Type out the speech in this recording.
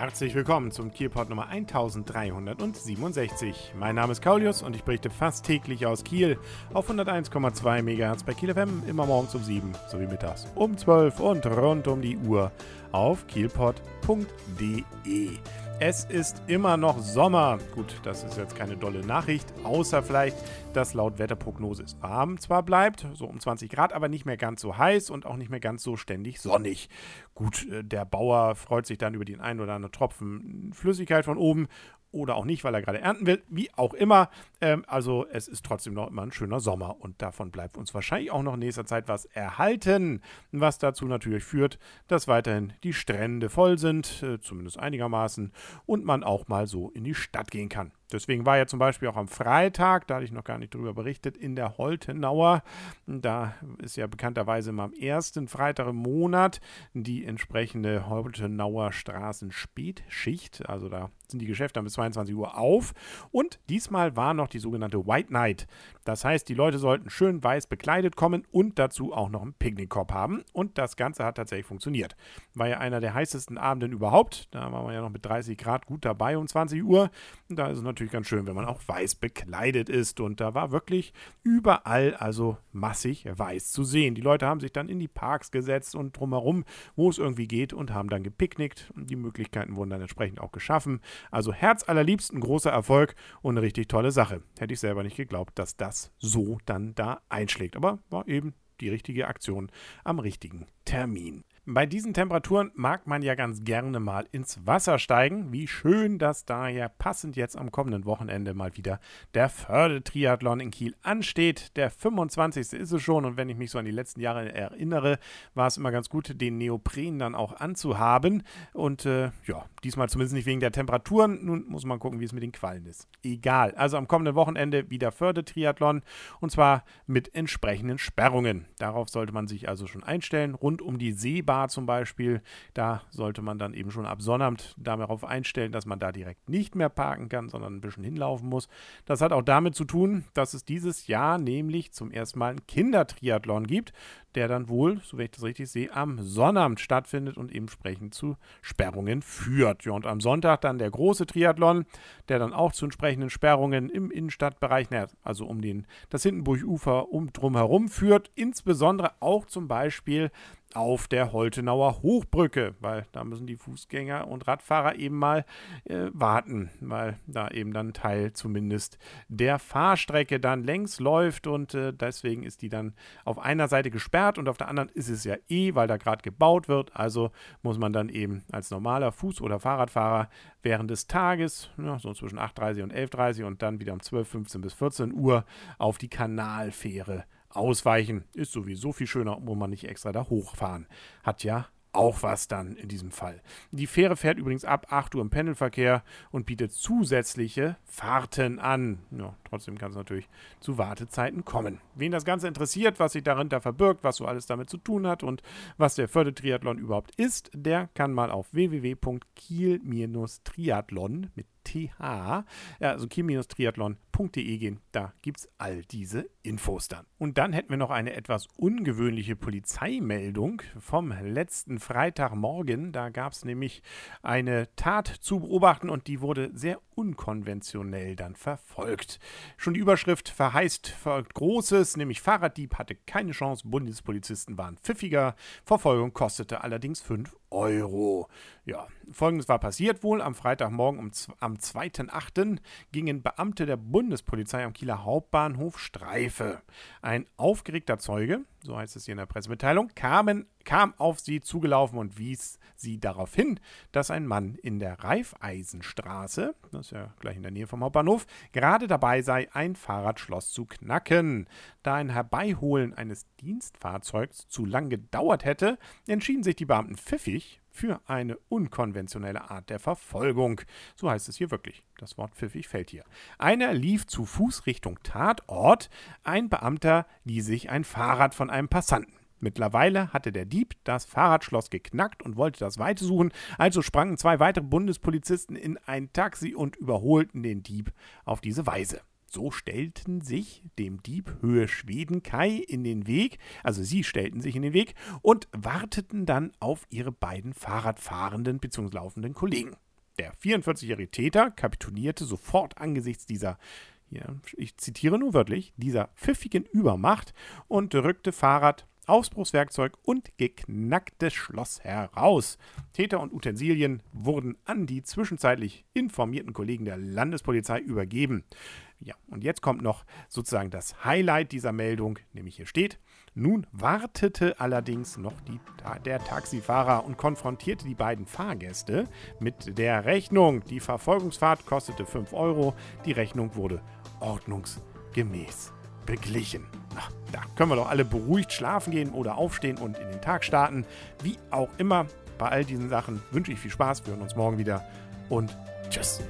Herzlich willkommen zum Kielport Nummer 1367. Mein Name ist Kaulius und ich berichte fast täglich aus Kiel auf 101,2 MHz bei Kiel FM, immer morgens um 7 sowie mittags um 12 und rund um die Uhr auf kielport.de. Es ist immer noch Sommer. Gut, das ist jetzt keine dolle Nachricht, außer vielleicht, dass laut Wetterprognose es warm zwar bleibt, so um 20 Grad, aber nicht mehr ganz so heiß und auch nicht mehr ganz so ständig sonnig. Gut, äh, der Bauer freut sich dann über den einen oder anderen Tropfen Flüssigkeit von oben oder auch nicht, weil er gerade ernten will, wie auch immer. Ähm, also es ist trotzdem noch immer ein schöner Sommer und davon bleibt uns wahrscheinlich auch noch in nächster Zeit was erhalten, was dazu natürlich führt, dass weiterhin die Strände voll sind, äh, zumindest einigermaßen, und man auch mal so in die Stadt gehen kann. Deswegen war ja zum Beispiel auch am Freitag, da hatte ich noch gar nicht drüber berichtet, in der Holtenauer. Da ist ja bekannterweise immer am ersten Freitag im Monat die entsprechende Holtenauer Straßenspätschicht. Also da sind die Geschäfte bis 22 Uhr auf. Und diesmal war noch die sogenannte White Night. Das heißt, die Leute sollten schön weiß bekleidet kommen und dazu auch noch einen Picknickkorb haben. Und das Ganze hat tatsächlich funktioniert. War ja einer der heißesten Abenden überhaupt. Da waren wir ja noch mit 30 Grad gut dabei um 20 Uhr. Und da ist es natürlich natürlich ganz schön, wenn man auch weiß bekleidet ist. Und da war wirklich überall also massig weiß zu sehen. Die Leute haben sich dann in die Parks gesetzt und drumherum, wo es irgendwie geht, und haben dann gepicknickt. Die Möglichkeiten wurden dann entsprechend auch geschaffen. Also Herz allerliebst, ein großer Erfolg und eine richtig tolle Sache. Hätte ich selber nicht geglaubt, dass das so dann da einschlägt. Aber war eben die richtige Aktion am richtigen Termin. Bei diesen Temperaturen mag man ja ganz gerne mal ins Wasser steigen. Wie schön, dass daher passend jetzt am kommenden Wochenende mal wieder der Förde-Triathlon in Kiel ansteht. Der 25. ist es schon und wenn ich mich so an die letzten Jahre erinnere, war es immer ganz gut, den Neopren dann auch anzuhaben. Und äh, ja, diesmal zumindest nicht wegen der Temperaturen. Nun muss man gucken, wie es mit den Quallen ist. Egal. Also am kommenden Wochenende wieder Förde-Triathlon und zwar mit entsprechenden Sperrungen. Darauf sollte man sich also schon einstellen. Rund um die Seebahn Bar zum Beispiel, da sollte man dann eben schon ab Sonnabend darauf einstellen, dass man da direkt nicht mehr parken kann, sondern ein bisschen hinlaufen muss. Das hat auch damit zu tun, dass es dieses Jahr nämlich zum ersten Mal einen Kindertriathlon gibt, der dann wohl, so wie ich das richtig sehe, am Sonnabend stattfindet und entsprechend zu Sperrungen führt. Ja, und am Sonntag dann der große Triathlon, der dann auch zu entsprechenden Sperrungen im Innenstadtbereich, also um den, das Hindenburg-Ufer um drumherum führt, insbesondere auch zum Beispiel auf der Holtenauer Hochbrücke, weil da müssen die Fußgänger und Radfahrer eben mal äh, warten, weil da eben dann Teil zumindest der Fahrstrecke dann längs läuft und äh, deswegen ist die dann auf einer Seite gesperrt und auf der anderen ist es ja eh, weil da gerade gebaut wird. Also muss man dann eben als normaler Fuß- oder Fahrradfahrer während des Tages, ja, so zwischen 8.30 und 11.30 und dann wieder um 12, 15 bis 14 Uhr auf die Kanalfähre Ausweichen ist sowieso viel schöner, wo man nicht extra da hochfahren. Hat ja auch was dann in diesem Fall. Die Fähre fährt übrigens ab 8 Uhr im Pendelverkehr und bietet zusätzliche Fahrten an. Ja, trotzdem kann es natürlich zu Wartezeiten kommen. Wen das Ganze interessiert, was sich darunter verbirgt, was so alles damit zu tun hat und was der Fördertriathlon überhaupt ist, der kann mal auf www.kiel-triathlon mit TH, also kiel-triathlon.de gehen. Da gibt es all diese Infos dann. Und dann hätten wir noch eine etwas ungewöhnliche Polizeimeldung vom letzten Freitagmorgen. Da gab es nämlich eine Tat zu beobachten und die wurde sehr unkonventionell dann verfolgt. Schon die Überschrift verheißt Großes, nämlich Fahrraddieb hatte keine Chance, Bundespolizisten waren pfiffiger, Verfolgung kostete allerdings 5 Euro. Ja, folgendes war passiert wohl. Am Freitagmorgen um, am 2.8. gingen Beamte der Bundespolizei am Kieler Hauptbahnhof Streife. Ein aufgeregter Zeuge, so heißt es hier in der Pressemitteilung, kamen, kam auf sie zugelaufen und wies sie darauf hin, dass ein Mann in der Reifeisenstraße, das ist ja gleich in der Nähe vom Hauptbahnhof, gerade dabei sei, ein Fahrradschloss zu knacken. Da ein Herbeiholen eines Dienstfahrzeugs zu lang gedauert hätte, entschieden sich die Beamten pfiffig für eine unkonventionelle Art der Verfolgung. So heißt es hier wirklich. Das Wort pfiffig fällt hier. Einer lief zu Fuß Richtung Tatort, ein Beamter ließ sich ein Fahrrad von einem Passanten. Mittlerweile hatte der Dieb das Fahrradschloss geknackt und wollte das Weite suchen, also sprangen zwei weitere Bundespolizisten in ein Taxi und überholten den Dieb auf diese Weise. So stellten sich dem Dieb Höhe Schwedenkai in den Weg, also sie stellten sich in den Weg und warteten dann auf ihre beiden Fahrradfahrenden bzw. laufenden Kollegen. Der 44-jährige Täter kapitulierte sofort angesichts dieser hier, ich zitiere nur wörtlich, dieser pfiffigen Übermacht und rückte Fahrrad, Ausbruchswerkzeug und geknacktes Schloss heraus. Täter und Utensilien wurden an die zwischenzeitlich informierten Kollegen der Landespolizei übergeben. Ja, und jetzt kommt noch sozusagen das Highlight dieser Meldung, nämlich hier steht, nun wartete allerdings noch die, der Taxifahrer und konfrontierte die beiden Fahrgäste mit der Rechnung. Die Verfolgungsfahrt kostete 5 Euro, die Rechnung wurde ordnungsgemäß beglichen. Na, da können wir doch alle beruhigt schlafen gehen oder aufstehen und in den Tag starten. Wie auch immer, bei all diesen Sachen wünsche ich viel Spaß. Wir hören uns morgen wieder und tschüss.